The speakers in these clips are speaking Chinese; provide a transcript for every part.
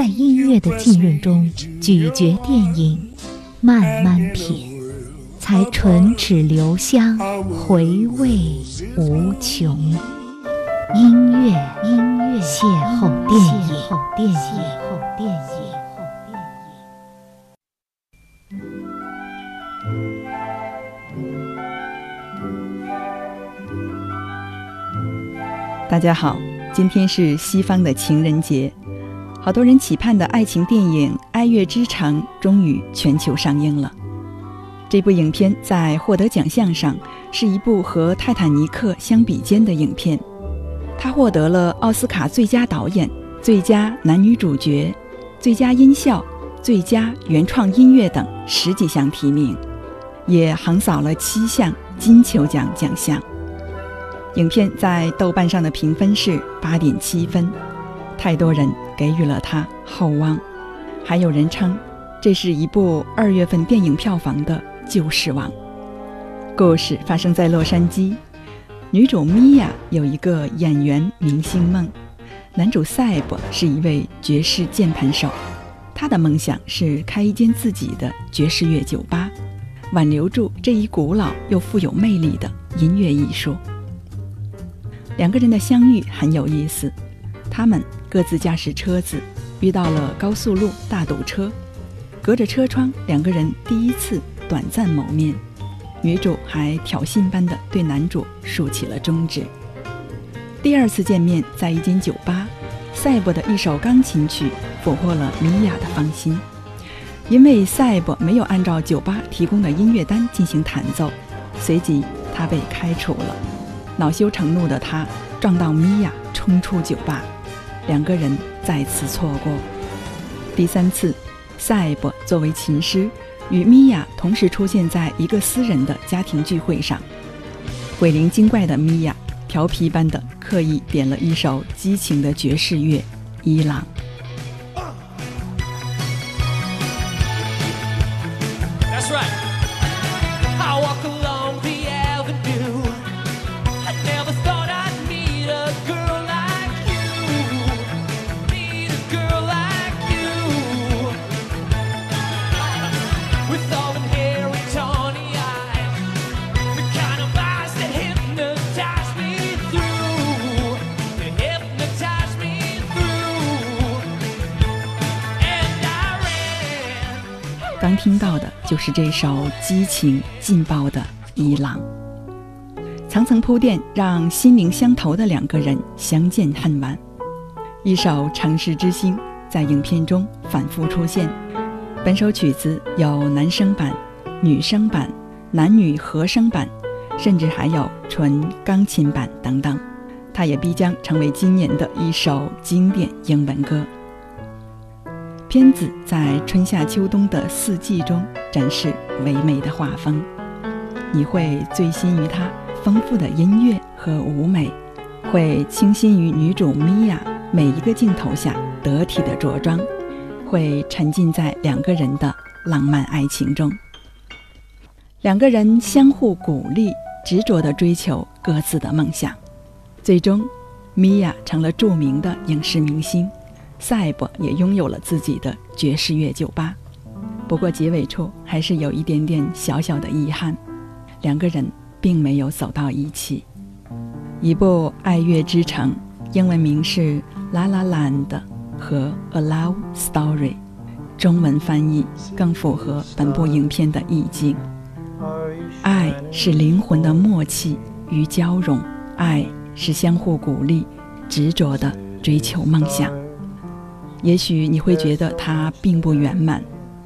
在音乐的浸润中咀嚼电影，慢慢品，才唇齿留香，回味无穷。音乐，音乐，邂逅电影，邂逅电影。大家好，今天是西方的情人节，好多人期盼的爱情电影《爱乐之城》终于全球上映了。这部影片在获得奖项上是一部和《泰坦尼克》相比肩的影片，它获得了奥斯卡最佳导演、最佳男女主角、最佳音效、最佳原创音乐等十几项提名，也横扫了七项金球奖奖项。影片在豆瓣上的评分是八点七分，太多人给予了他厚望，还有人称这是一部二月份电影票房的救世王。故事发生在洛杉矶，女主米娅有一个演员明星梦，男主赛博是一位爵士键盘手，他的梦想是开一间自己的爵士乐酒吧，挽留住这一古老又富有魅力的音乐艺术。两个人的相遇很有意思，他们各自驾驶车子，遇到了高速路大堵车，隔着车窗，两个人第一次短暂谋面，女主还挑衅般的对男主竖起了中指。第二次见面在一间酒吧，赛博的一首钢琴曲俘获了米娅的芳心，因为赛博没有按照酒吧提供的音乐单进行弹奏，随即他被开除了。恼羞成怒的他撞到米娅，冲出酒吧，两个人再次错过。第三次，赛博作为琴师，与米娅同时出现在一个私人的家庭聚会上。鬼灵精怪的米娅调皮般的刻意点了一首激情的爵士乐《伊朗》。刚听到的就是这首激情劲爆的《伊朗》，层层铺垫，让心灵相投的两个人相见恨晚。一首《城市之星》在影片中反复出现。本首曲子有男声版、女声版、男女合声版，甚至还有纯钢琴版等等。它也必将成为今年的一首经典英文歌。片子在春夏秋冬的四季中展示唯美的画风，你会醉心于它丰富的音乐和舞美，会倾心于女主米娅每一个镜头下得体的着装，会沉浸在两个人的浪漫爱情中。两个人相互鼓励，执着地追求各自的梦想，最终，米娅成了著名的影视明星。赛博也拥有了自己的爵士乐酒吧，不过结尾处还是有一点点小小的遗憾，两个人并没有走到一起。一部《爱乐之城》，英文名是《La La Land》和《A Love Story》，中文翻译更符合本部影片的意境。爱是灵魂的默契与交融，爱是相互鼓励、执着的追求梦想。也许你会觉得它并不圆满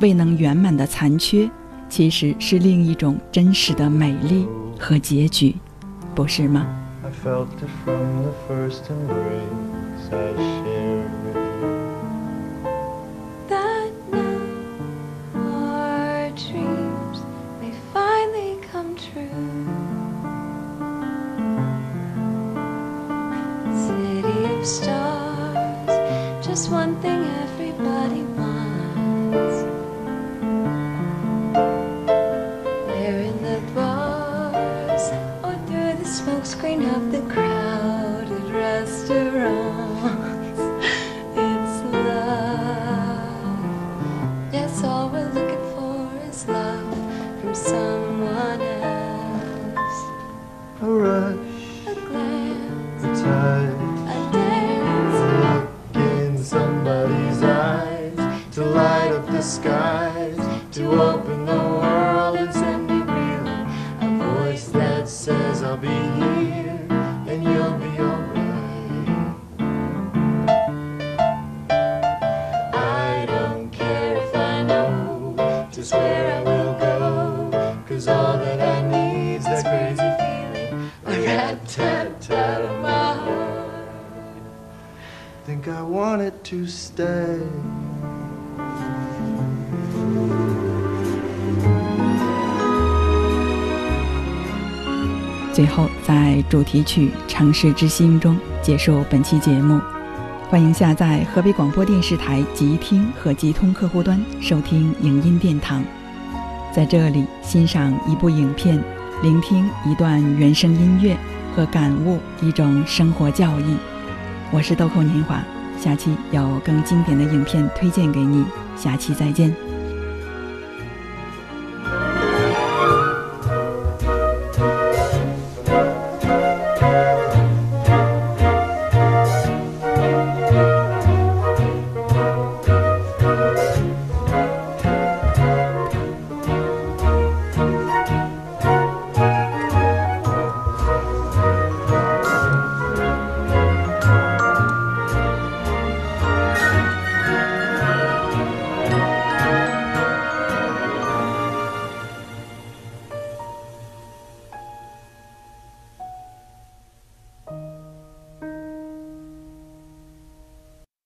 未能圆满的残缺其实是另一种真实的美丽和结局不是吗？City of Stone one thing everybody wants. They're in the bars or through the smokescreen of the crowded I'll be here and you'll be alright. I don't care if I know just where I will go, cause all that I need's is that crazy feeling, a rat tat tat of my heart. Think I want it to stay. 最后，在主题曲《城市之星》中结束本期节目。欢迎下载河北广播电视台极听和极通客户端收听影音殿堂，在这里欣赏一部影片，聆听一段原声音乐和感悟一种生活教义。我是豆蔻年华，下期有更经典的影片推荐给你，下期再见。